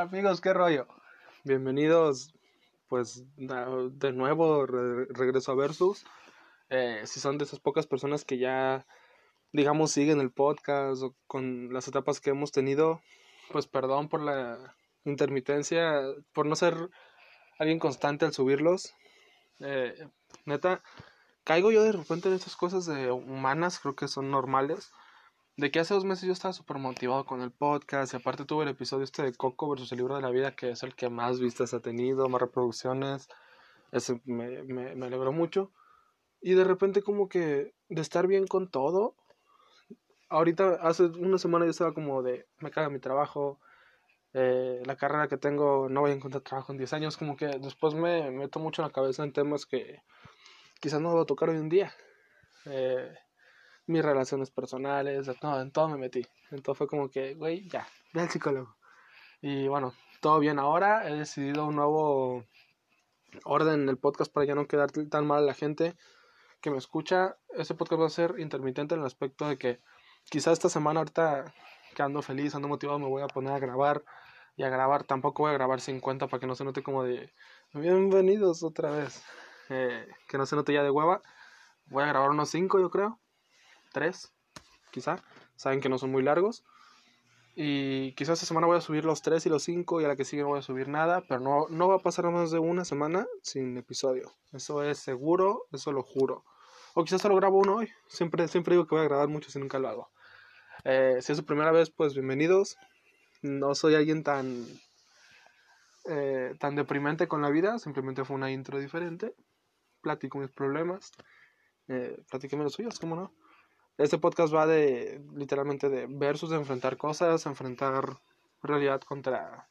Amigos, qué rollo. Bienvenidos, pues de nuevo regreso a Versus. Eh, si son de esas pocas personas que ya, digamos, siguen el podcast o con las etapas que hemos tenido, pues perdón por la intermitencia, por no ser alguien constante al subirlos. Eh, neta, caigo yo de repente en estas cosas de humanas, creo que son normales de que hace dos meses yo estaba súper motivado con el podcast y aparte tuve el episodio este de Coco versus el libro de la vida que es el que más vistas ha tenido, más reproducciones, ese me, me, me alegró mucho y de repente como que de estar bien con todo, ahorita hace una semana yo estaba como de me caga mi trabajo, eh, la carrera que tengo no voy a encontrar trabajo en 10 años, como que después me meto mucho en la cabeza en temas que quizás no voy a tocar hoy en día. Eh, mis relaciones personales, no, en todo me metí. Entonces fue como que, güey, ya, ve al psicólogo. Y bueno, todo bien ahora, he decidido un nuevo orden en el podcast para ya no quedar tan mal a la gente que me escucha. Ese podcast va a ser intermitente en el aspecto de que quizás esta semana ahorita que ando feliz, ando motivado, me voy a poner a grabar y a grabar. Tampoco voy a grabar 50 para que no se note como de bienvenidos otra vez. Eh, que no se note ya de hueva. Voy a grabar unos 5 yo creo tres, quizá. Saben que no son muy largos. Y quizás esta semana voy a subir los tres y los cinco y a la que sigue no voy a subir nada, pero no, no va a pasar más de una semana sin episodio. Eso es seguro, eso lo juro. O quizás solo grabo uno hoy. Siempre, siempre digo que voy a grabar mucho si nunca lo hago. Eh, si es su primera vez, pues bienvenidos. No soy alguien tan, eh, tan deprimente con la vida, simplemente fue una intro diferente. Platico mis problemas. Eh, los suyos, ¿cómo no? Este podcast va de literalmente de versus, de enfrentar cosas, enfrentar realidad contra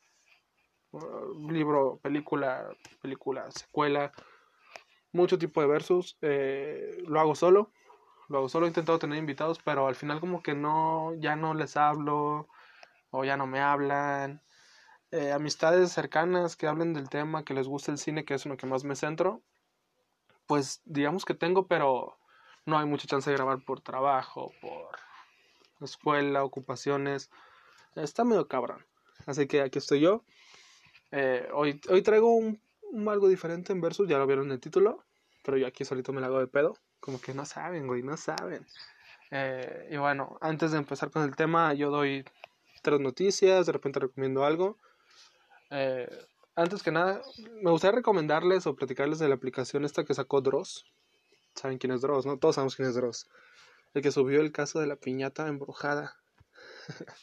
uh, libro, película, película, secuela, mucho tipo de versus. Eh, lo hago solo, lo hago solo, he intentado tener invitados, pero al final como que no, ya no les hablo o ya no me hablan. Eh, amistades cercanas que hablen del tema, que les guste el cine, que es uno que más me centro, pues digamos que tengo, pero no hay mucha chance de grabar por trabajo, por escuela, ocupaciones. Está medio cabrón. Así que aquí estoy yo. Eh, hoy, hoy traigo un, algo diferente en versus, ya lo vieron en el título, pero yo aquí solito me la hago de pedo. Como que no saben, güey, no saben. Eh, y bueno, antes de empezar con el tema, yo doy tres noticias, de repente recomiendo algo. Eh, antes que nada, me gustaría recomendarles o platicarles de la aplicación esta que sacó Dross saben quién es Dross, ¿no? Todos sabemos quién es Dross. El que subió el caso de la piñata embrujada.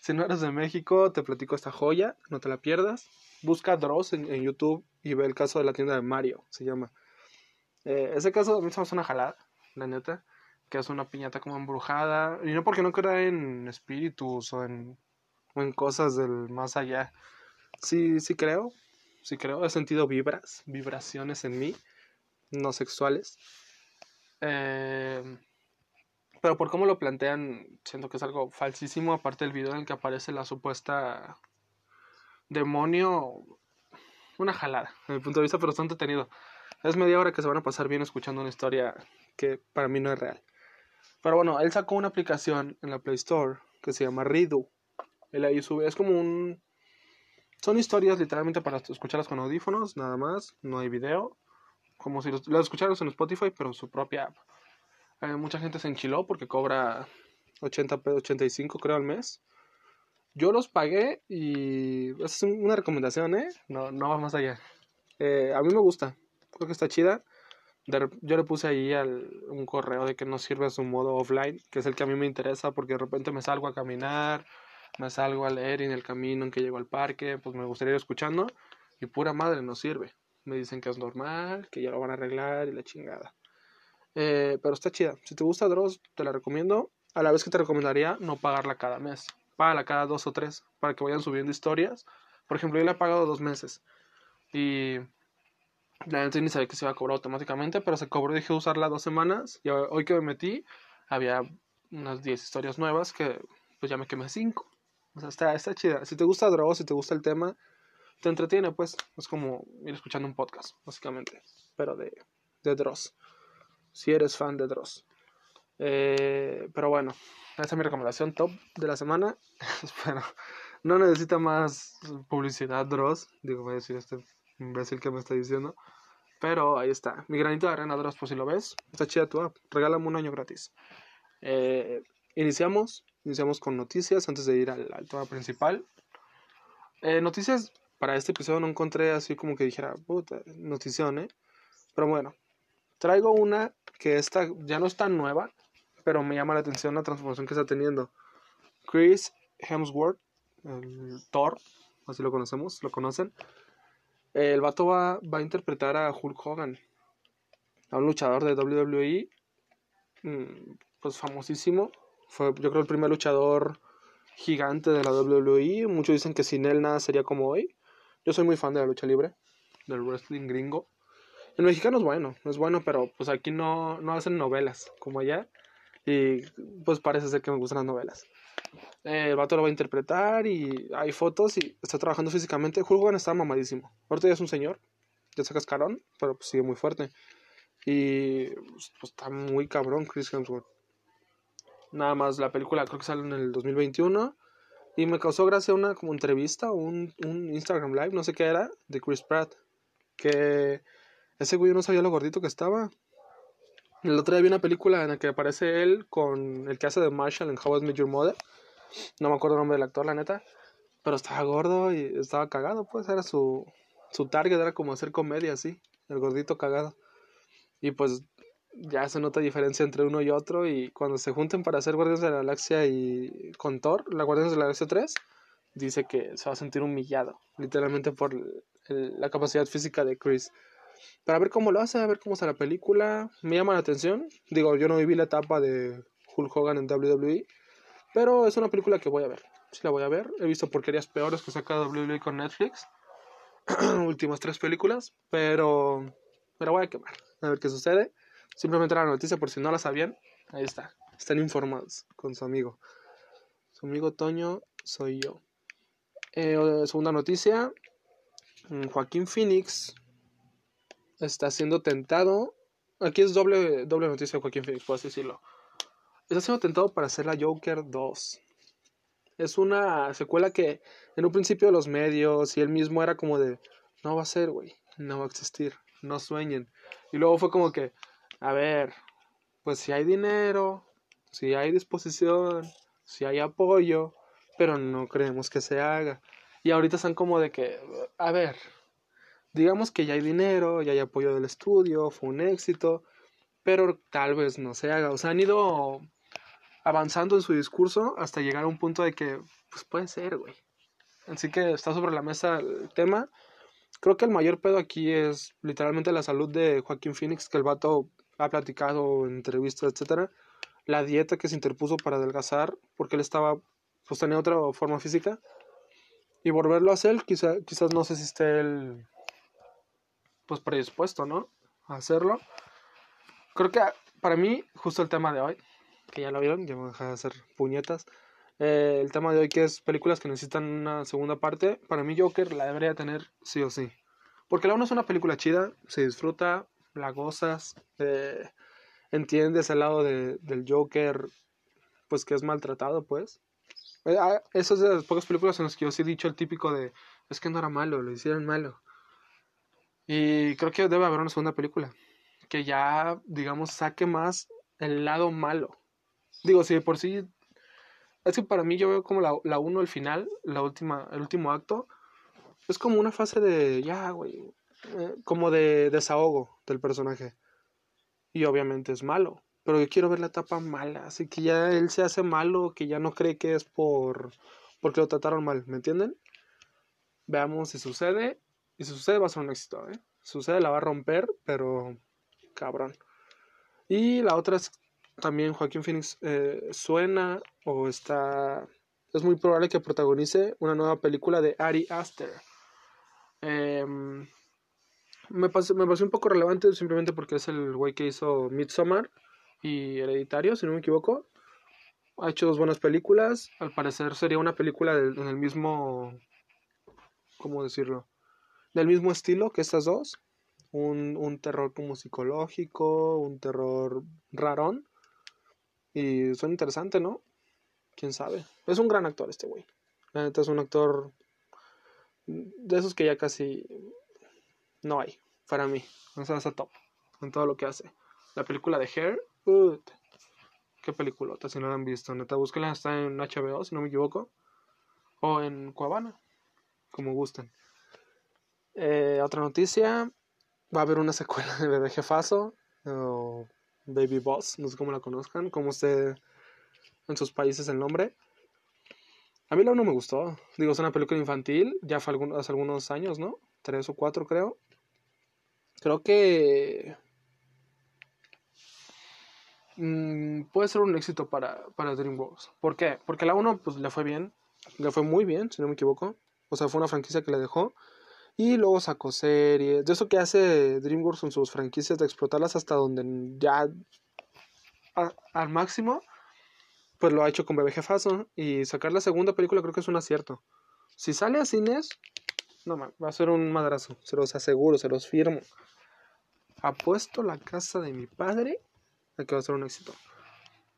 si no eres de México, te platico esta joya, no te la pierdas. Busca Dross en, YouTube y ve el caso de la tienda de Mario, se llama. Eh, ese caso me hace una jalada, la neta, que es una piñata como embrujada. Y no porque no crea en espíritus o en, en cosas del más allá. Sí, sí creo, sí creo, he sentido vibras, vibraciones en mí, no sexuales. Eh, pero por cómo lo plantean, siento que es algo falsísimo, aparte del video en el que aparece la supuesta demonio, una jalada, desde mi punto de vista, pero está entretenido. Es media hora que se van a pasar bien escuchando una historia que para mí no es real. Pero bueno, él sacó una aplicación en la Play Store que se llama Ridu. Él ahí sube, es como un... Son historias literalmente para escucharlas con audífonos, nada más, no hay video como si lo escucharas en Spotify, pero su propia app. Eh, mucha gente se enchiló porque cobra 80 85 creo al mes. Yo los pagué y es una recomendación, ¿eh? No, no va más allá. Eh, a mí me gusta, creo que está chida. yo le puse ahí al, un correo de que no sirve su modo offline, que es el que a mí me interesa porque de repente me salgo a caminar, me salgo a leer en el camino en que llego al parque, pues me gustaría ir escuchando y pura madre no sirve me dicen que es normal, que ya lo van a arreglar y la chingada. Eh, pero está chida. Si te gusta Dross, te la recomiendo. A la vez que te recomendaría no pagarla cada mes. Págala cada dos o tres para que vayan subiendo historias. Por ejemplo, yo la he pagado dos meses. Y la gente ni sabía que se iba a cobrar automáticamente, pero se cobró. Dije usarla dos semanas. Y hoy que me metí, había unas 10 historias nuevas que pues ya me quemé cinco. O sea, está, está chida. Si te gusta Dross, si te gusta el tema, te entretiene, pues. Es como ir escuchando un podcast, básicamente. Pero de, de Dross. Si eres fan de Dross. Eh, pero bueno, esa es mi recomendación top de la semana. espero, no necesita más publicidad, Dross. Digo, voy a decir este imbécil que me está diciendo. Pero ahí está. Mi granito de arena, Dross, por si lo ves. Está chida tu app. Regálame un año gratis. Eh, iniciamos. Iniciamos con noticias antes de ir al, al tema principal. Eh, noticias para este episodio no encontré así como que dijera, puta, notición, ¿eh? Pero bueno, traigo una que esta ya no es tan nueva, pero me llama la atención la transformación que está teniendo. Chris Hemsworth, el Thor, así lo conocemos, lo conocen. El vato va, va a interpretar a Hulk Hogan, a un luchador de WWE, mm, pues famosísimo. Fue, yo creo, el primer luchador gigante de la WWE. Muchos dicen que sin él nada sería como hoy. Yo soy muy fan de la lucha libre, del wrestling gringo. El mexicano es bueno, es bueno, pero pues aquí no, no hacen novelas como allá. Y pues parece ser que me gustan las novelas. Eh, el vato lo va a interpretar y hay fotos y está trabajando físicamente. Hulk está mamadísimo. Ahorita ya es un señor, ya se cascarón, pero pues sigue muy fuerte. Y pues, pues, está muy cabrón Chris Hemsworth. Nada más la película creo que sale en el 2021 y me causó gracia una como entrevista un, un Instagram Live, no sé qué era, de Chris Pratt. Que ese güey no sabía lo gordito que estaba. El otro día vi una película en la que aparece él con el que hace de Marshall en How I Met Your Mother. No me acuerdo el nombre del actor, la neta. Pero estaba gordo y estaba cagado, pues era su, su target, era como hacer comedia, así. El gordito cagado. Y pues ya se nota diferencia entre uno y otro y cuando se junten para hacer Guardianes de la Galaxia y con Thor, la Guardianes de la Galaxia 3, dice que se va a sentir humillado, literalmente por la capacidad física de Chris. Para ver cómo lo hace, a ver cómo está la película, me llama la atención. Digo, yo no viví la etapa de Hulk Hogan en WWE, pero es una película que voy a ver. Sí la voy a ver. He visto porquerías peores que saca WWE con Netflix. Últimas tres películas, pero me la voy a quemar. A ver qué sucede. Simplemente la noticia, por si no la sabían, ahí está. Están informados con su amigo. Su amigo Toño soy yo. Eh, segunda noticia. Mm, Joaquín Phoenix está siendo tentado. Aquí es doble, doble noticia de Joaquín Phoenix, así decirlo. Está siendo tentado para hacer la Joker 2. Es una secuela que en un principio los medios y él mismo era como de, no va a ser, güey, no va a existir, no sueñen. Y luego fue como que, a ver, pues si hay dinero, si hay disposición, si hay apoyo, pero no creemos que se haga. Y ahorita están como de que, a ver, digamos que ya hay dinero, ya hay apoyo del estudio, fue un éxito, pero tal vez no se haga. O sea, han ido avanzando en su discurso hasta llegar a un punto de que, pues puede ser, güey. Así que está sobre la mesa el tema. Creo que el mayor pedo aquí es literalmente la salud de Joaquín Phoenix, que el vato ha platicado en entrevistas, etcétera, la dieta que se interpuso para adelgazar, porque él estaba, pues tenía otra forma física, y volverlo a hacer, quizá, quizás no sé si esté él, pues predispuesto, ¿no? A hacerlo. Creo que para mí, justo el tema de hoy, que ya lo vieron, ya me deja de hacer puñetas, eh, el tema de hoy que es películas que necesitan una segunda parte, para mí Joker la debería tener sí o sí. Porque la 1 es una película chida, se disfruta, la gozas, eh, entiendes el lado de, del Joker, pues que es maltratado, pues. Eh, ah, eso es de las pocas películas en las que yo sí he dicho el típico de, es que no era malo, lo hicieron malo. Y creo que debe haber una segunda película que ya, digamos, saque más el lado malo. Digo, si por sí, es que para mí yo veo como la, la uno, el final, la última, el último acto, es como una fase de, ya, güey, eh, como de desahogo del personaje. Y obviamente es malo. Pero yo quiero ver la etapa mala. Así que ya él se hace malo, que ya no cree que es por porque lo trataron mal. ¿Me entienden? Veamos si sucede. Y si sucede va a ser un éxito, ¿eh? Si sucede la va a romper, pero cabrón. Y la otra es también Joaquín Phoenix eh, suena o está... Es muy probable que protagonice una nueva película de Ari Aster. Eh, me, pasó, me pareció un poco relevante simplemente porque es el güey que hizo Midsommar y Hereditario, si no me equivoco. Ha hecho dos buenas películas. Al parecer sería una película del, en el mismo. ¿Cómo decirlo? Del mismo estilo que estas dos. Un, un terror como psicológico, un terror rarón. Y suena interesante, ¿no? Quién sabe. Es un gran actor este güey. La es un actor de esos que ya casi no hay para mí. O sea, está top en todo lo que hace. La película de Hair, uh, qué peliculota, si no la han visto. Neta, búsquenla, está en HBO, si no me equivoco. O en Cuevana, como gusten. Eh, otra noticia, va a haber una secuela de Bebé Jefazo, o Baby Boss, no sé cómo la conozcan, como usted en sus países el nombre. A mí la uno me gustó. Digo, es una película infantil, ya fue hace algunos años, ¿no? Tres o cuatro, creo. Creo que mm, puede ser un éxito para, para DreamWorks. ¿Por qué? Porque la 1 pues, le fue bien, le fue muy bien, si no me equivoco. O sea, fue una franquicia que le dejó. Y luego sacó series. De eso que hace DreamWorks en sus franquicias, de explotarlas hasta donde ya al máximo, pues lo ha hecho con Bebé Jefazo. Y sacar la segunda película creo que es un acierto. Si sale a cines, no va a ser un madrazo. Se los aseguro, se los firmo. Apuesto la casa de mi padre a que va a ser un éxito.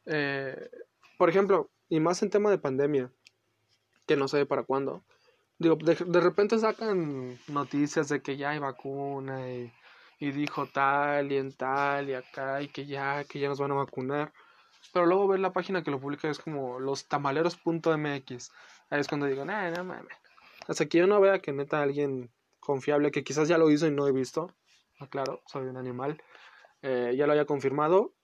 Eh, por ejemplo, y más en tema de pandemia, que no sé para cuándo. Digo, de, repente sacan noticias de que ya hay vacuna y, dijo tal y en tal y acá y que ya, que ya nos van a vacunar. Pero luego ver la página que lo publica es como lostamaleros.mx. Ahí es cuando digo, no, no mames. Hasta que yo no vea que neta alguien confiable, que quizás ya lo hizo y no he visto, claro, soy un animal, eh, ya lo haya confirmado.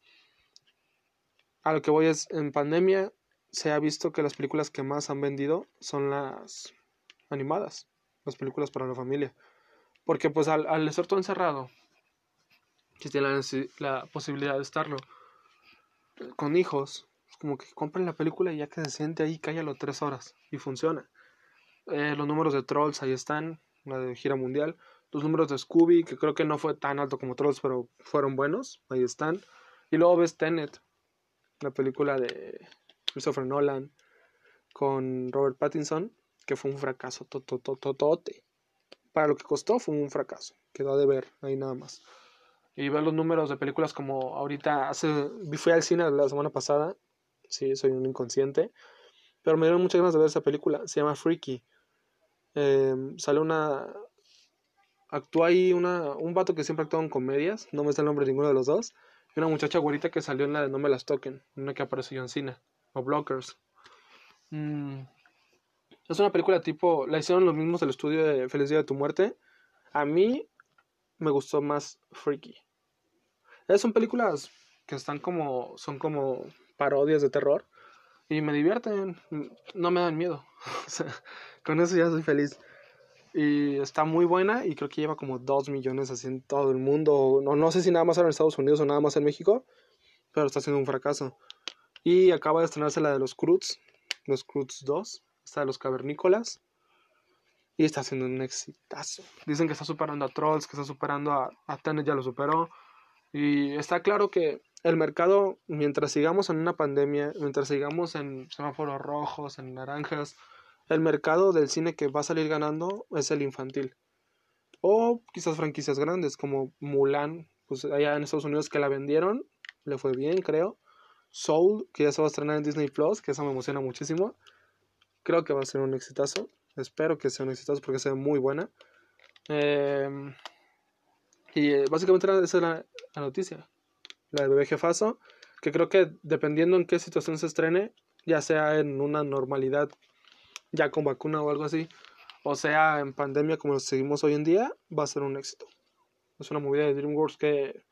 A lo que voy es, en pandemia se ha visto que las películas que más han vendido son las animadas, las películas para la familia. Porque pues al, al estar todo encerrado, que tiene la, la, posibilidad de estarlo con hijos, como que compren la película y ya que se siente ahí, cállalo tres horas y funciona. Eh, los números de Trolls ahí están, la de gira mundial. Los números de Scooby, que creo que no fue tan alto como Trolls, pero fueron buenos, ahí están. Y luego ves Tenet, la película de Christopher Nolan con Robert Pattinson, que fue un fracaso. Para lo que costó fue un fracaso, quedó de ver ahí nada más. Y ver los números de películas como ahorita hace fui al cine la semana pasada, sí, soy un inconsciente, pero me dieron muchas ganas de ver esa película, se llama Freaky. Eh, sale una actúa ahí una, un vato que siempre actúa en comedias, no me sé el nombre de ninguno de los dos, y una muchacha güerita que salió en la de No me las toquen, una que apareció en cine, o Blockers. Mm, es una película tipo, la hicieron los mismos del estudio de Feliz Día de tu Muerte. A mí me gustó más Freaky. Es, son películas que están como, son como parodias de terror y me divierten, no me dan miedo. con eso ya soy feliz. Y está muy buena y creo que lleva como 2 millones así en todo el mundo. No, no sé si nada más en Estados Unidos o nada más en México, pero está siendo un fracaso. Y acaba de estrenarse la de los Cruz, los Cruz 2, está de los Cavernícolas. Y está haciendo un exitazo. Dicen que está superando a Trolls, que está superando a, a Tenet, ya lo superó. Y está claro que el mercado, mientras sigamos en una pandemia, mientras sigamos en semáforos rojos, en naranjas, el mercado del cine que va a salir ganando es el infantil. O quizás franquicias grandes como Mulan, pues allá en Estados Unidos que la vendieron, le fue bien, creo. Soul, que ya se va a estrenar en Disney Plus, que eso me emociona muchísimo. Creo que va a ser un exitazo. Espero que sea un exitazo porque sea muy buena. Em, y eh, básicamente esa es la, la, noticia. La de Bebé Jefazo. Que creo que dependiendo en qué situación se estrene, ya sea en una normalidad ya con vacuna o algo así, o sea, en pandemia como seguimos hoy en día, va a ser un éxito. Es una movida de DreamWorks que,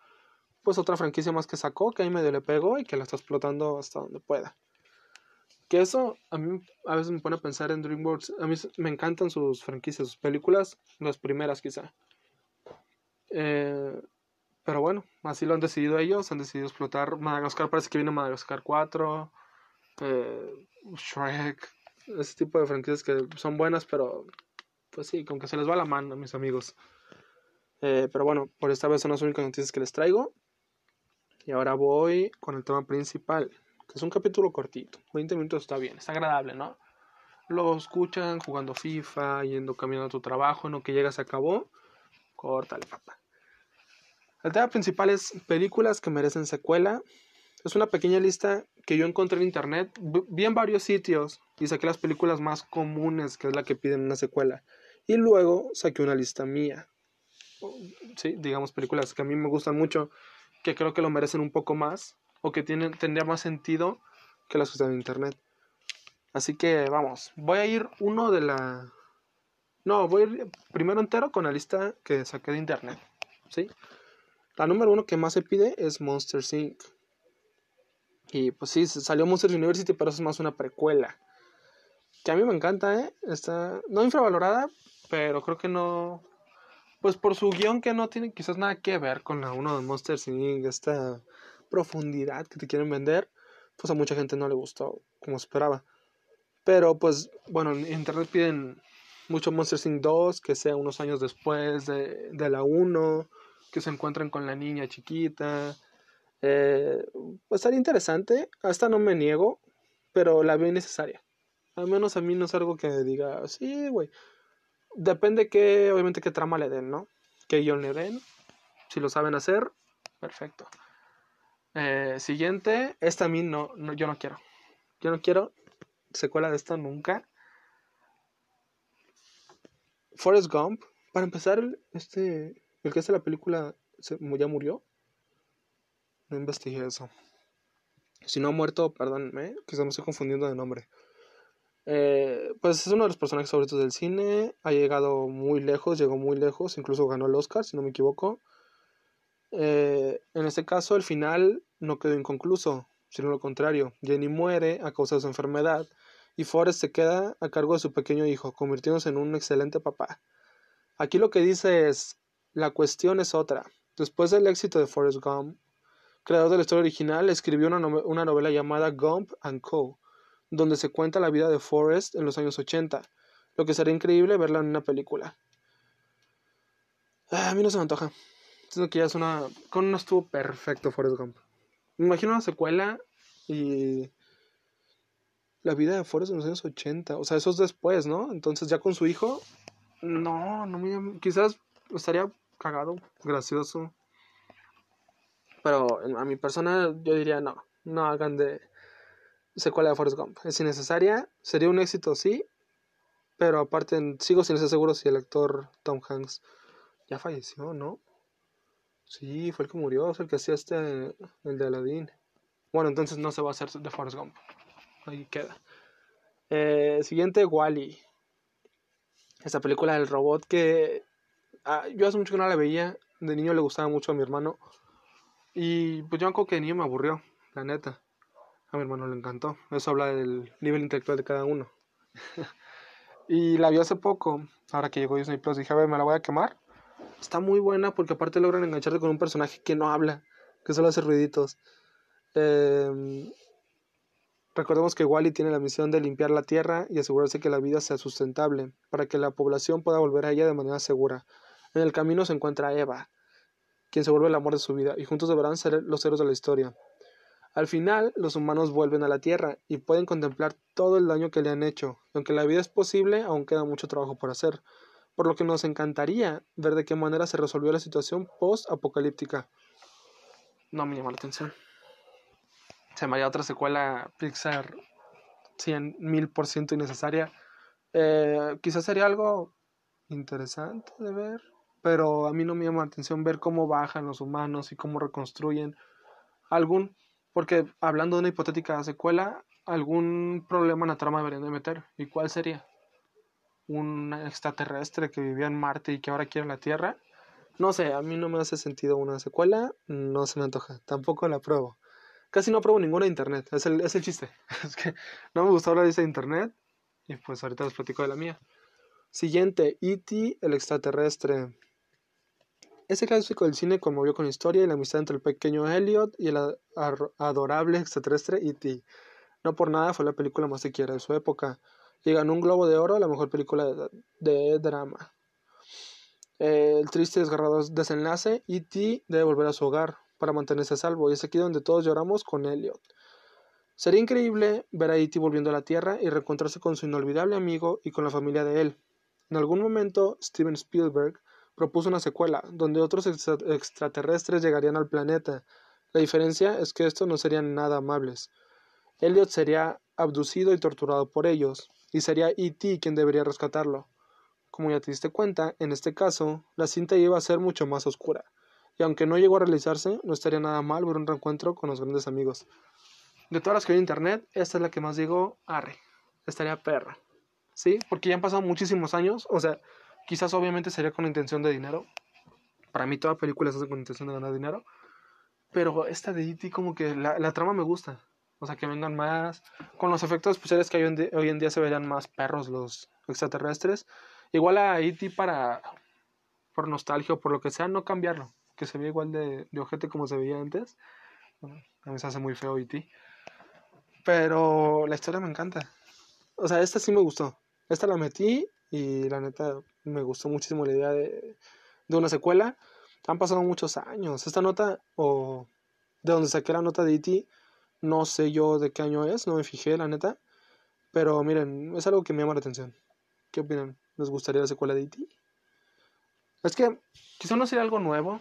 pues otra franquicia más que sacó, que ahí medio le pegó y que la está explotando hasta donde pueda. Que eso a mí a veces me pone a pensar en DreamWorks. A mí me encantan sus franquicias, sus películas, las primeras quizá. Eh, pero bueno, así lo han decidido ellos, han decidido explotar. Madagascar parece que viene Madagascar 4, eh, Shrek, ese tipo de franquicias que son buenas, pero pues sí, con que se les va la mano, mis amigos. Eh, pero bueno, por esta vez son las únicas noticias que les traigo. Y ahora voy con el tema principal, que es un capítulo cortito. 20 minutos está bien, está agradable, ¿no? Lo escuchan jugando FIFA, yendo caminando a tu trabajo, no que llega, se acabó. Córtale, papá. El tema principal es películas que merecen secuela. Es una pequeña lista que yo encontré en internet, vi en varios sitios y saqué las películas más comunes, que es la que piden una secuela. Y luego saqué una lista mía. Sí, digamos películas que a mí me gustan mucho, que creo que lo merecen un poco más o que tienen, tendría más sentido que las que están en internet. Así que vamos, voy a ir uno de la... No, voy a ir primero entero con la lista que saqué de internet. ¿Sí? La número uno que más se pide es Monster Inc. Y pues sí, salió Monsters University, pero es más una precuela. Que a mí me encanta, ¿eh? Está no infravalorada, pero creo que no. Pues por su guion que no tiene quizás nada que ver con la uno de Monsters Inc. Esta profundidad que te quieren vender, pues a mucha gente no le gustó como esperaba. Pero pues, bueno, en internet piden mucho Monsters Inc. 2, que sea unos años después de, de la 1, que se encuentren con la niña chiquita eh, pues estaría interesante. Hasta no me niego, pero la veo innecesaria. Al menos a mí no es algo que diga, sí, güey. Depende que, obviamente, qué trama le den, ¿no? Que guion le den. Si lo saben hacer, perfecto. Eh, siguiente, esta a mí no, no, yo no quiero. Yo no quiero secuela de esto nunca. Forrest Gump, para empezar, este, el que hace la película ya murió. No investigué eso. Si no ha muerto, perdónme, quizás me estoy confundiendo de nombre. Eh, pues es uno de los personajes favoritos del cine. Ha llegado muy lejos, llegó muy lejos, incluso ganó el Oscar, si no me equivoco. Eh, en este caso, el final no quedó inconcluso, sino lo contrario. Jenny muere a causa de su enfermedad y Forrest se queda a cargo de su pequeño hijo, convirtiéndose en un excelente papá. Aquí lo que dice es: la cuestión es otra. Después del éxito de Forrest Gump, creador de la historia original, escribió una, novela llamada Gump and Co., donde se cuenta la vida de Forrest en los años 80, lo que sería increíble verla en una película. Ah, a mí no se me antoja. Siento que ya es una. Con una estuvo perfecto Forrest Gump. Me imagino una secuela y. La vida de Forrest en los años 80. O sea, eso es después, ¿no? Entonces ya con su hijo. No, no me. Quizás estaría cagado, gracioso. Pero a mi persona yo diría no, no hagan de secuela de Forrest Gump. Es innecesaria, sería un éxito, sí, pero aparte sigo sin ser seguro si el actor Tom Hanks ya falleció, ¿no? Sí, fue el que murió, es el que hacía este, el de Aladdin. Bueno, entonces no se va a hacer de Forrest Gump. Ahí queda. Eh, siguiente, Wally. Esa película del robot que ah, yo hace mucho que no la veía. De niño le gustaba mucho a mi hermano. Y pues yo creo que de niño me aburrió, la neta. A mi hermano le encantó. Eso habla del nivel intelectual de cada uno. y la vi hace poco, ahora que llegó Disney Plus, dije, a ver, me la voy a quemar. Está muy buena porque aparte logran engancharte con un personaje que no habla, que solo hace ruiditos. Em, recordemos que Wally tiene la misión de limpiar la tierra y asegurarse que la vida sea sustentable, para que la población pueda volver a ella de manera segura. En el camino se encuentra Eva, quien se vuelve el amor de su vida, y juntos deberán ser los héroes de la historia. Al final, los humanos vuelven a la Tierra y pueden contemplar todo el daño que le han hecho. Aunque la vida es posible, aún queda mucho trabajo por hacer, por lo que nos encantaría ver de qué manera se resolvió la situación post-apocalíptica. No me llama la atención. Se me haría otra secuela Pixar cien mil por ciento innecesaria. Eh, quizás sería algo interesante de ver pero a mí no me llama la atención ver cómo bajan los humanos y cómo reconstruyen algún, porque hablando de una hipotética secuela, algún problema en la trama deberían de meter. ¿Y cuál sería? ¿Un extraterrestre que vivía en Marte y que ahora quiere la Tierra? No sé, a mí no me hace sentido una secuela, no se me antoja, tampoco la pruebo. Casi no pruebo ninguna de internet, es el, es el chiste. es que no me la lista de internet y pues ahorita les platico de la mía. Siguiente, E.T. el extraterrestre. Ese clásico del cine conmovió con la historia y la amistad entre el pequeño Elliot y el adorable extraterrestre E.T. No por nada fue la película más siquiera de su época y ganó un Globo de Oro a la mejor película de, drama. el triste y desgarrador desenlace, E.T. debe volver a su hogar para mantenerse a salvo y es aquí donde todos lloramos con Elliot. Sería increíble ver a E.T. volviendo a la Tierra y reencontrarse con su inolvidable amigo y con la familia de él. En algún momento, Steven Spielberg propuso una secuela, donde otros extraterrestres llegarían al planeta. La diferencia es que estos no serían nada amables. Elliot sería abducido y torturado por ellos, y sería E.T. quien debería rescatarlo. Como ya te diste cuenta, en este caso, la cinta iba a ser mucho más oscura, y aunque no llegó a realizarse, no estaría nada mal ver un reencuentro con los grandes amigos. De todas las que hay en internet, esta es la que más digo, arre, estaría perra. ¿Sí? Porque ya han pasado muchísimos años, o sea, quizás obviamente sería con intención de dinero. Para mí toda película se hace con intención de ganar dinero. Pero esta de E.T. como que la, trama me gusta. O sea, que vengan más. Con los efectos especiales que hoy en, día, se verían más perros los extraterrestres. Igual a E.T. para. Por nostalgia o por lo que sea, no cambiarlo. Que se vea igual de, de ojete como se veía antes. A mí se hace muy feo E.T. Pero la historia me encanta. O sea, esta sí me gustó. Esta la metí y la neta me gustó muchísimo la idea de, de una secuela. Han pasado muchos años. Esta nota, o de donde saqué la nota de E.T., no sé yo de qué año es, no me fijé, la neta. Pero miren, es algo que me llama la atención. ¿Qué opinan? ¿Les gustaría la secuela de E.T.? Es que quizá no sería algo nuevo.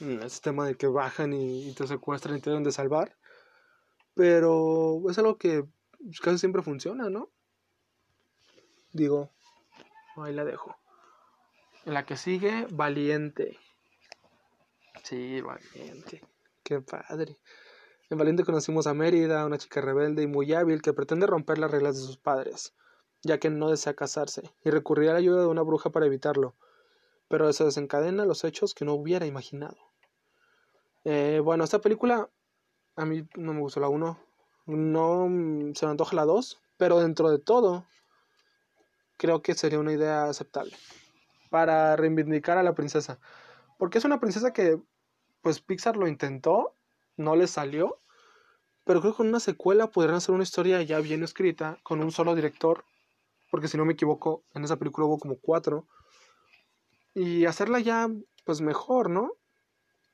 Mm, ese tema de que bajan y, y te secuestran y te deben de salvar. Pero es algo que casi siempre funciona, ¿no? Digo, ahí la dejo. La que sigue, Valiente. Sí, Valiente. Qué padre. En Valiente conocimos a Mérida, una chica rebelde y muy hábil que pretende romper las reglas de sus padres, ya que no desea casarse, y recurrir a la ayuda de una bruja para evitarlo. Pero eso desencadena los hechos que no hubiera imaginado. Eh, bueno, esta película a mí no me gustó la 1. No se me antoja la 2, pero dentro de todo creo que sería una idea aceptable para reivindicar a la princesa. Porque es una princesa que pues Pixar lo intentó, no le salió, pero creo que con una secuela podrían hacer una historia ya bien escrita, con un solo director, porque si no me equivoco, en esa película hubo como cuatro, y hacerla ya pues mejor, ¿no?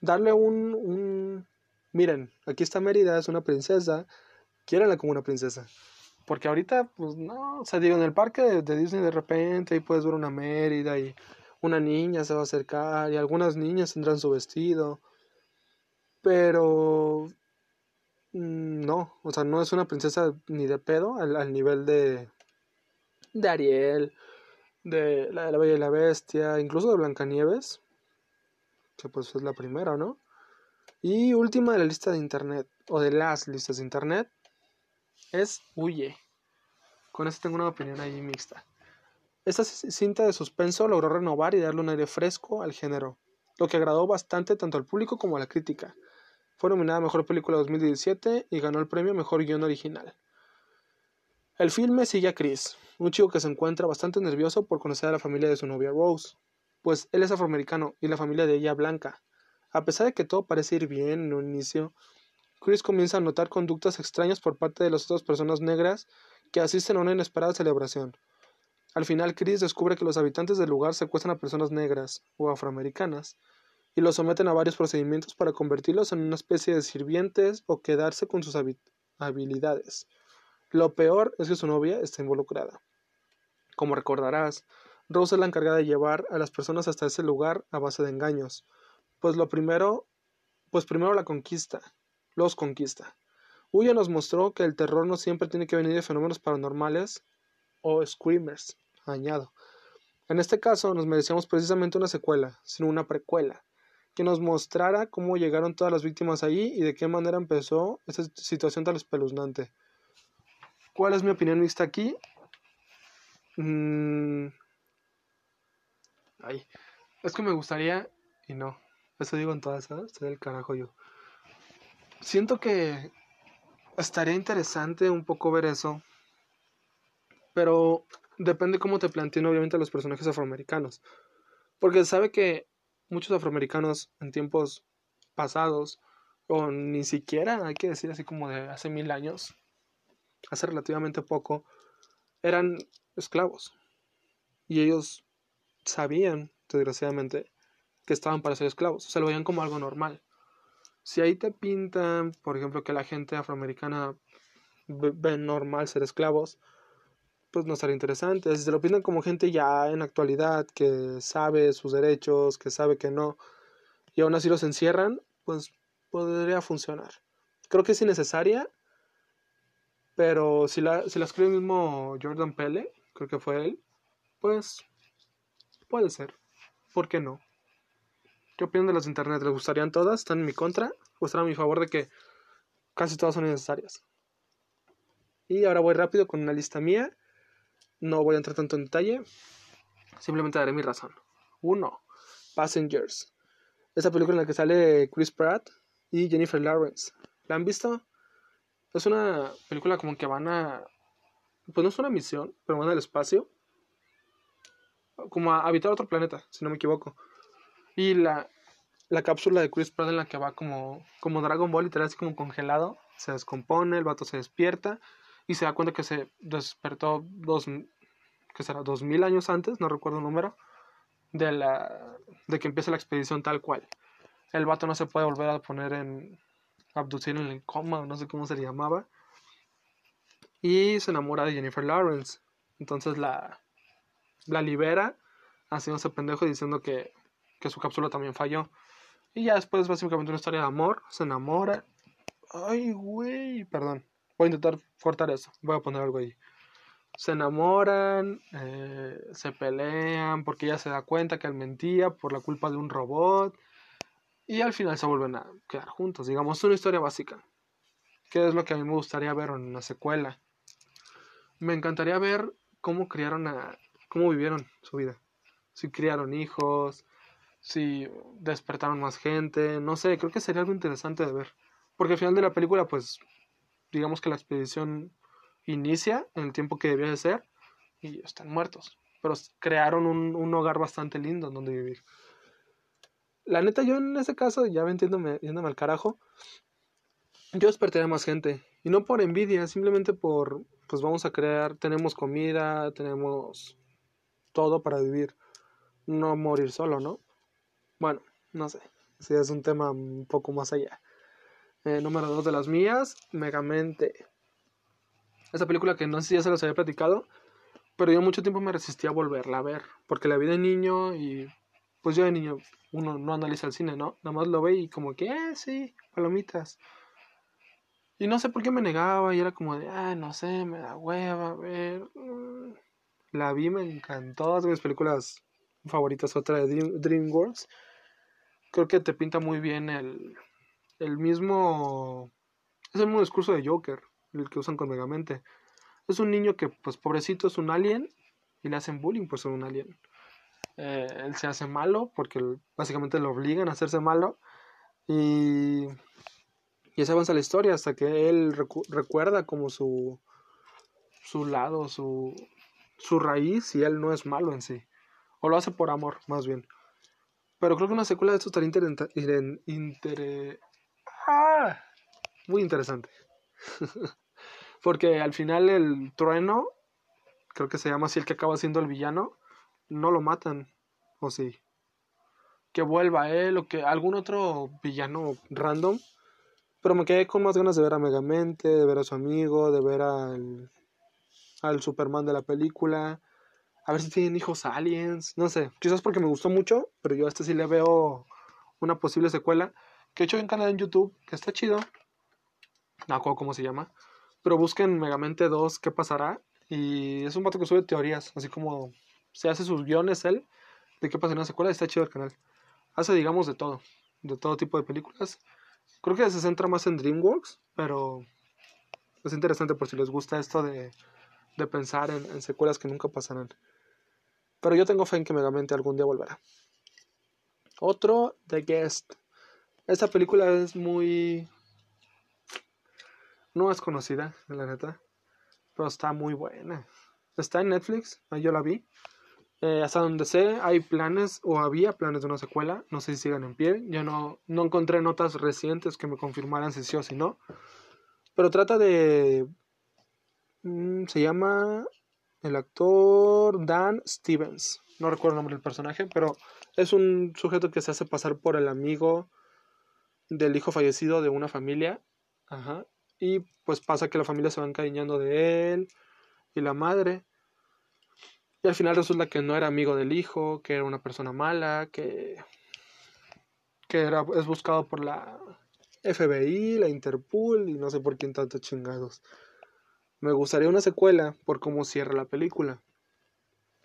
Darle un. Miren, aquí está Mérida, es una princesa, quiéranla como una princesa. Porque ahorita, pues no, o sea, en el parque de, de, Disney de repente ahí puedes ver una Mérida y una niña se va a acercar y algunas niñas tendrán su vestido. Pero mm, no, o sea, no es una princesa ni de pedo al, al nivel de, de Ariel, de la, de la Bella y la Bestia, incluso de Blancanieves, que pues es la primera, ¿no? Y última de la lista de internet, o de las listas de internet, es Huye. Con eso tengo una opinión ahí mixta. Esta cinta de suspenso logró renovar y darle un aire fresco al género, lo que agradó bastante tanto al público como a la crítica. Fue nominada a Mejor Película 2017 y ganó el premio Mejor Guión Original. El filme sigue a Chris, un chico que se encuentra bastante nervioso por conocer a la familia de su novia Rose, pues él es afroamericano y la familia de ella blanca. A pesar de que todo parece ir bien en un inicio, Chris comienza a notar conductas extrañas por parte de las otras personas negras que asisten a una inesperada celebración. Al final, Chris descubre que los habitantes del lugar secuestran a personas negras o afroamericanas y los someten a varios procedimientos para convertirlos en una especie de sirvientes o quedarse con sus habilidades. Lo peor es que su novia está involucrada. Como recordarás, Rose es la encargada de llevar a las personas hasta ese lugar a base de engaños, pues lo primero, pues primero la conquista, los conquista. Huya nos mostró que el terror no siempre tiene que venir de fenómenos paranormales o screamers, añado. En este caso nos merecíamos precisamente una secuela, sino una precuela, que nos mostrara cómo llegaron todas las víctimas allí y de qué manera empezó esta situación tan espeluznante. ¿Cuál es mi opinión mixta aquí? Mm... Ay, es que me gustaría y no. Eso digo en todas. Estoy del carajo yo. Siento que estaría interesante un poco ver eso. Pero depende cómo te planteen obviamente los personajes afroamericanos. Porque sabe que muchos afroamericanos en tiempos pasados, o ni siquiera, hay que decir así como de hace mil años, hace relativamente poco, eran esclavos. Y ellos sabían, desgraciadamente, que estaban para ser esclavos. Se lo veían como algo normal. Si ahí te pintan, por ejemplo, que la gente afroamericana ve normal ser esclavos, pues no estaría interesante. Si se lo pintan como gente ya en actualidad, que sabe sus derechos, que sabe que no, y aún así los encierran, pues podría funcionar. Creo que es innecesaria Pero si la, si la escribe el mismo Jordan Pele, creo que fue él, pues puede ser. ¿Por qué no? ¿Qué opinan de las internet? ¿Les gustarían todas? ¿Están en mi contra? ¿O están a mi favor de que casi todas son necesarias? Y ahora voy rápido con una lista mía. No voy a entrar tanto en detalle. Simplemente daré mi razón. Uno, Passengers. Esa película en la que sale Chris Pratt y Jennifer Lawrence. ¿La han visto? Es una película como que van a... Pues no es una misión, pero van al espacio. Como a habitar otro planeta, si no me equivoco. Y la, la cápsula de Chris Pratt en la que va como, como Dragon Ball, literal así como congelado. Se descompone, el vato se despierta y se da cuenta que se despertó dos, que será? Dos mil años antes, no recuerdo el número, de, la, de que empiece la expedición tal cual. El vato no se puede volver a poner en, abducir en el coma, no sé cómo se le llamaba. Y se enamora de Jennifer Lawrence. Entonces la, la libera, haciéndose pendejo diciendo que, que su cápsula también falló. Y ya después, básicamente, una historia de amor. Se enamora. Ay, güey, perdón. Voy a intentar cortar eso. Voy a poner algo ahí. Se enamoran, eh, se pelean porque ella se da cuenta que él mentía por la culpa de un robot. Y al final se vuelven a quedar juntos. Digamos, una historia básica. ¿Qué es lo que a mí me gustaría ver en una secuela? Me encantaría ver cómo criaron a. cómo vivieron su vida. Si criaron hijos, si despertaron más gente, no sé, creo que sería algo interesante de ver. Porque al final de la película, pues, digamos que la expedición inicia en el tiempo que debía de ser y están muertos. Pero crearon un, hogar bastante lindo en donde vivir la neta, yo en ese caso, ya me yéndome al carajo, yo despertaría más gente. Y no por envidia, simplemente por, pues vamos a crear, tenemos comida, tenemos todo para vivir. No morir solo, ¿no? Bueno, no sé. Si es un tema un poco más allá. Eh, número dos de las mías, Megamente. Esa película que no sé si ya se los había platicado, pero yo mucho tiempo me resistí a volverla a ver, porque la vi de niño y pues yo de niño uno no analiza el cine, ¿no? Nada más lo ve y como que, eh, sí, palomitas. Y no sé por qué me negaba y era como de, ah, no sé, me da hueva, a ver. Mm". La vi, me encantó, todas mis películas favoritas, otra de DreamWorks. Creo que te pinta muy bien el, el mismo... Es el mismo discurso de Joker, el que usan con Megamente. Es un niño que, pues, pobrecito, es un alien y le hacen bullying por ser un alien. Eh, él se hace malo porque básicamente lo obligan a hacerse malo y, y se avanza la historia hasta que él recuerda como su, su lado, su, su raíz y él no es malo en sí. O lo hace por amor, más bien. Pero creo que una secuela de esto estaría inter, ¡Ah! muy interesante. Porque al final el trueno, creo que se llama así el que acaba siendo el villano, no lo matan, o sí. Que vuelva él o que algún otro villano random. Pero me quedé con más ganas de ver a Megamente, de ver a su amigo, de ver al, al Superman de la película. A ver si tienen hijos aliens. No sé, quizás porque me gustó mucho, pero yo a este sí le veo una posible secuela. Que he hecho en canal en YouTube, que está chido. No acuerdo cómo se llama. Pero busquen Megamente 2, ¿qué pasará? Y es un vato que sube teorías, así como se hace sus guiones él de qué pasa en la secuela. Está chido el canal. Hace, digamos, de todo. De todo tipo de películas. Creo que se centra más en DreamWorks, pero es interesante por si les gusta esto de, de pensar en, secuelas que nunca pasarán. Pero yo tengo fe en que Megamente algún día volverá. Otro, The Guest. Esta película es muy... No es conocida, la neta. Pero está muy buena. Está en Netflix, yo la vi. Eh, hasta donde sé, hay planes o había planes de una secuela. No sé si sigan en pie. Yo no, no encontré notas recientes que me confirmaran si sí o si no. Pero trata de. Mm, se llama el actor Dan Stevens. No recuerdo el nombre del personaje, pero es un sujeto que se hace pasar por el amigo del hijo fallecido de una familia. Ajá. Y pues pasa que la familia se va encariñando de él y la madre. Y al final resulta que no era amigo del hijo, que era una persona mala, que, que era, es buscado por la FBI, la Interpol y no sé por quién tantos chingados. Me gustaría una secuela por cómo cierra la película.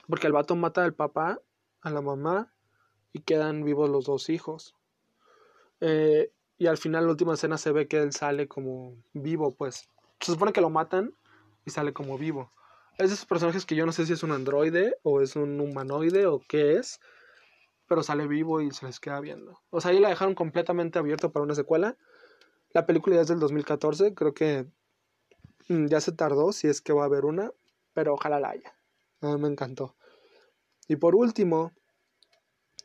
Porque el vato mata al papá, a la mamá, y quedan vivos los dos hijos. Eh, y al final, la última escena se ve que él sale como vivo, pues. Se supone que lo matan y sale como vivo. Es de esos personajes que yo no sé si es un androide o es un humanoide o qué es, pero sale vivo y se les queda viendo. O sea, ahí la dejaron completamente abierta para una secuela. La película ya es del 2014, creo que ya se tardó si es que va a haber una, pero ojalá la haya. Me encantó. Y por último,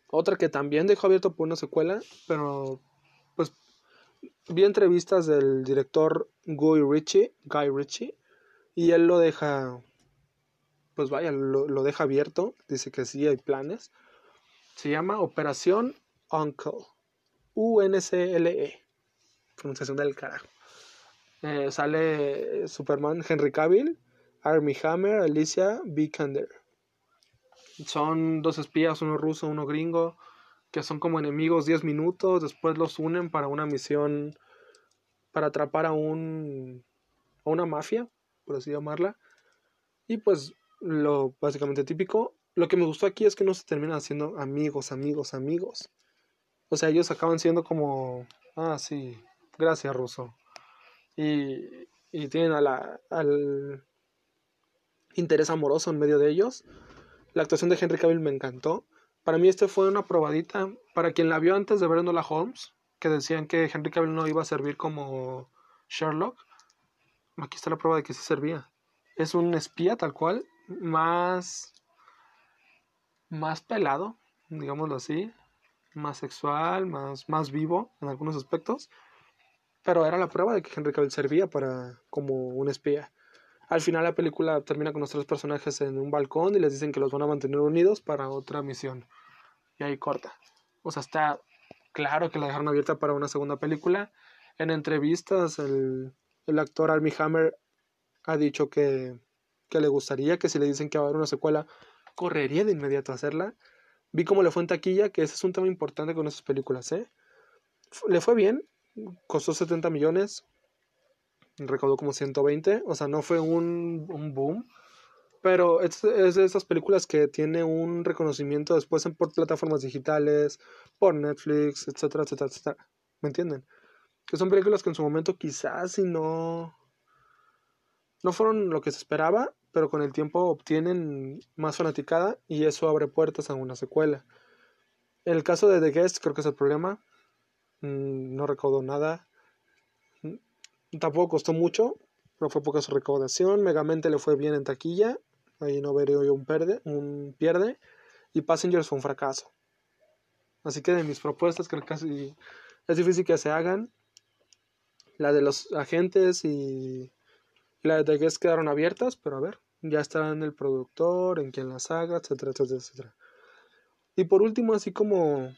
otra que también dejó abierto por una secuela, pero pues vi entrevistas del director Guy Ritchie, Guy Ritchie, y él lo deja, pues vaya, lo, deja abierto, dice que sí hay planes. Se llama Operación Uncle, U-N-C-L-E, pronunciación del carajo. Eh, sale Superman Henry Cavill, Army Hammer, Alicia Vikander. Son dos espías, uno ruso, uno gringo, que son como enemigos 10 minutos, después los unen para una misión para atrapar a un a una mafia, por así llamarla. Y pues lo básicamente típico, lo que me gustó aquí es que no se terminan haciendo amigos, amigos, amigos. O sea, ellos acaban siendo como, ah, sí, gracias, ruso. Y, y tienen a la, al interés amoroso en medio de ellos. La actuación de Henry Cavill me encantó. Para mí este fue una probadita. Para quien la vio antes de ver Enola Holmes, que decían que Henry Cavill no iba a servir como Sherlock, aquí está la prueba de que sí servía. Es un espía tal cual, más más pelado, digámoslo así, más sexual, más, más vivo en algunos aspectos, pero era la prueba de que Henry Cavill servía para como un espía. Al final la película termina con los tres personajes en un balcón y les dicen que los van a mantener unidos para otra misión. Y ahí corta. O sea, está claro que la dejaron abierta para una segunda película. En entrevistas el, el actor Armie Hammer ha dicho que, que le gustaría que si le dicen que va a haber una secuela, correría de inmediato a hacerla. Vi cómo le fue en taquilla, que ese es un tema importante con esas películas, ¿eh? Le fue bien, costó 70 millones, recaudó como 120, o sea, no fue un, boom, pero es, es, de esas películas que tiene un reconocimiento después en, por plataformas digitales, por Netflix, etcétera, etcétera, etcétera. ¿Me entienden? Que son películas que en su momento quizás si no no fueron lo que se esperaba, pero con el tiempo obtienen más fanaticada y eso abre puertas a una secuela. En el caso de The Guest creo que es el problema. Mm, no recaudó nada. Tampoco costó mucho, pero fue poca su recaudación. Megamente le fue bien en taquilla. Ahí no veré yo un, perde, un pierde. Y Passengers fue un fracaso. Así que de mis propuestas creo que casi es difícil que se hagan. La de los agentes y la de The quedaron abiertas, pero a ver, ya estará en el productor, en quien las haga, etcétera, etcétera, etcétera. Y por último, así como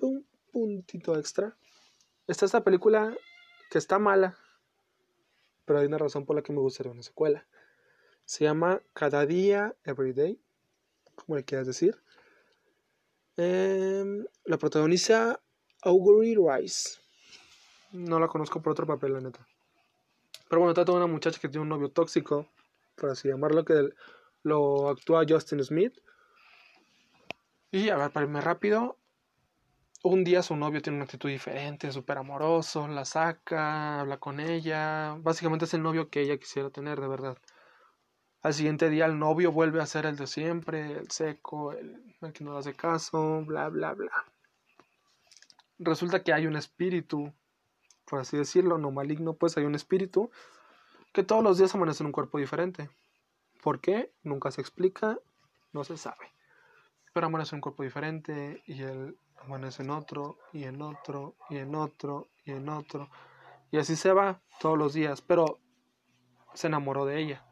un puntito extra, está esta película que está mala, pero hay una razón por la que me gustaría una secuela. Se llama Cada día, Everyday, como le quieras decir. Eh, la protagoniza Augury Rice. No la conozco por otro papel, la neta. Pero bueno, trata de una muchacha que tiene un novio tóxico, por así llamarlo, que lo actúa Justin Smith. Y a ver, para irme rápido, un día su novio tiene una actitud diferente, súper amoroso, la saca, habla con ella. Básicamente es el novio que ella quisiera tener, de verdad. Al siguiente día el novio vuelve a ser el de siempre, el seco, el, el que no le hace caso, bla, bla, bla. Resulta que hay un espíritu por así decirlo, no maligno, pues hay un espíritu que todos los días amanece en un cuerpo diferente. ¿Por qué? Nunca se explica, no se sabe. Pero amanece en un cuerpo diferente y él amanece en otro y en otro y en otro y en otro. Y así se va todos los días, pero se enamoró de ella.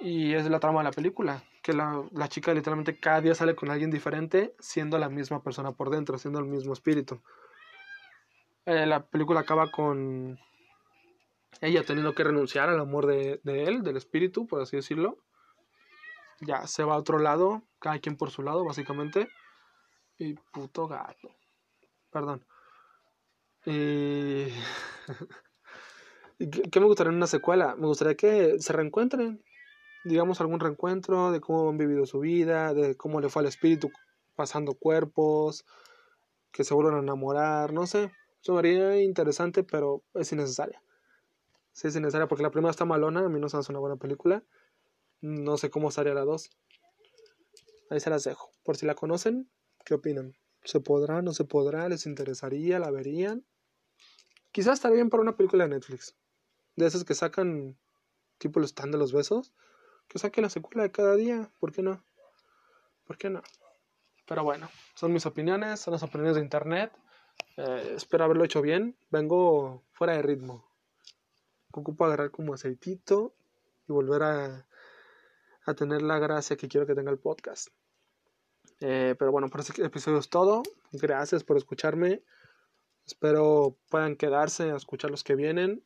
Y es la trama de la película, que la, la chica literalmente cada día sale con alguien diferente, siendo la misma persona por dentro, siendo el mismo espíritu. Eh, la película acaba con ella teniendo que renunciar al amor de, de, él, del espíritu, por así decirlo. Ya se va a otro lado, cada quien por su lado, básicamente. Y puto gato. Perdón. Y, ¿Qué, me gustaría en una secuela? Me gustaría que se reencuentren, digamos, algún reencuentro de cómo han vivido su vida, de cómo le fue al espíritu pasando cuerpos, que se vuelvan a enamorar, no sé. Eso sería interesante, pero es innecesaria. Sí, es innecesaria porque la primera está malona, a mí no se hace una buena película. No sé cómo estaría la dos. Ahí se las dejo. Por si la conocen, ¿qué opinan? ¿Se podrá? ¿No se podrá? ¿Les interesaría? ¿La verían? Quizás estaría bien para una película de Netflix. De esas que sacan, tipo el stand de los besos. Que saque la secuela de cada día. ¿Por qué no? ¿Por qué no? Pero bueno, son mis opiniones, son las opiniones de internet. Eh, espero haberlo hecho bien. Vengo fuera de ritmo. Ocupo agarrar como aceitito y volver a, a tener la gracia que quiero que tenga el podcast. Eh, pero bueno, por este episodio es todo. Gracias por escucharme. Espero puedan quedarse a escuchar los que vienen.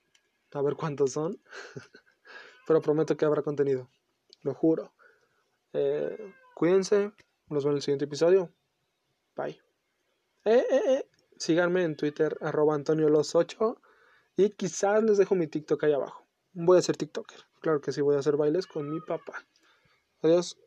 A ver cuántos son. pero prometo que habrá contenido. Lo juro. Eh, cuídense. Nos vemos en el siguiente episodio. Bye. Eh, eh. Síganme en Twitter, arroba AntonioLos8. Y quizás les dejo mi TikTok ahí abajo. Voy a ser TikToker. Claro que sí, voy a hacer bailes con mi papá. Adiós.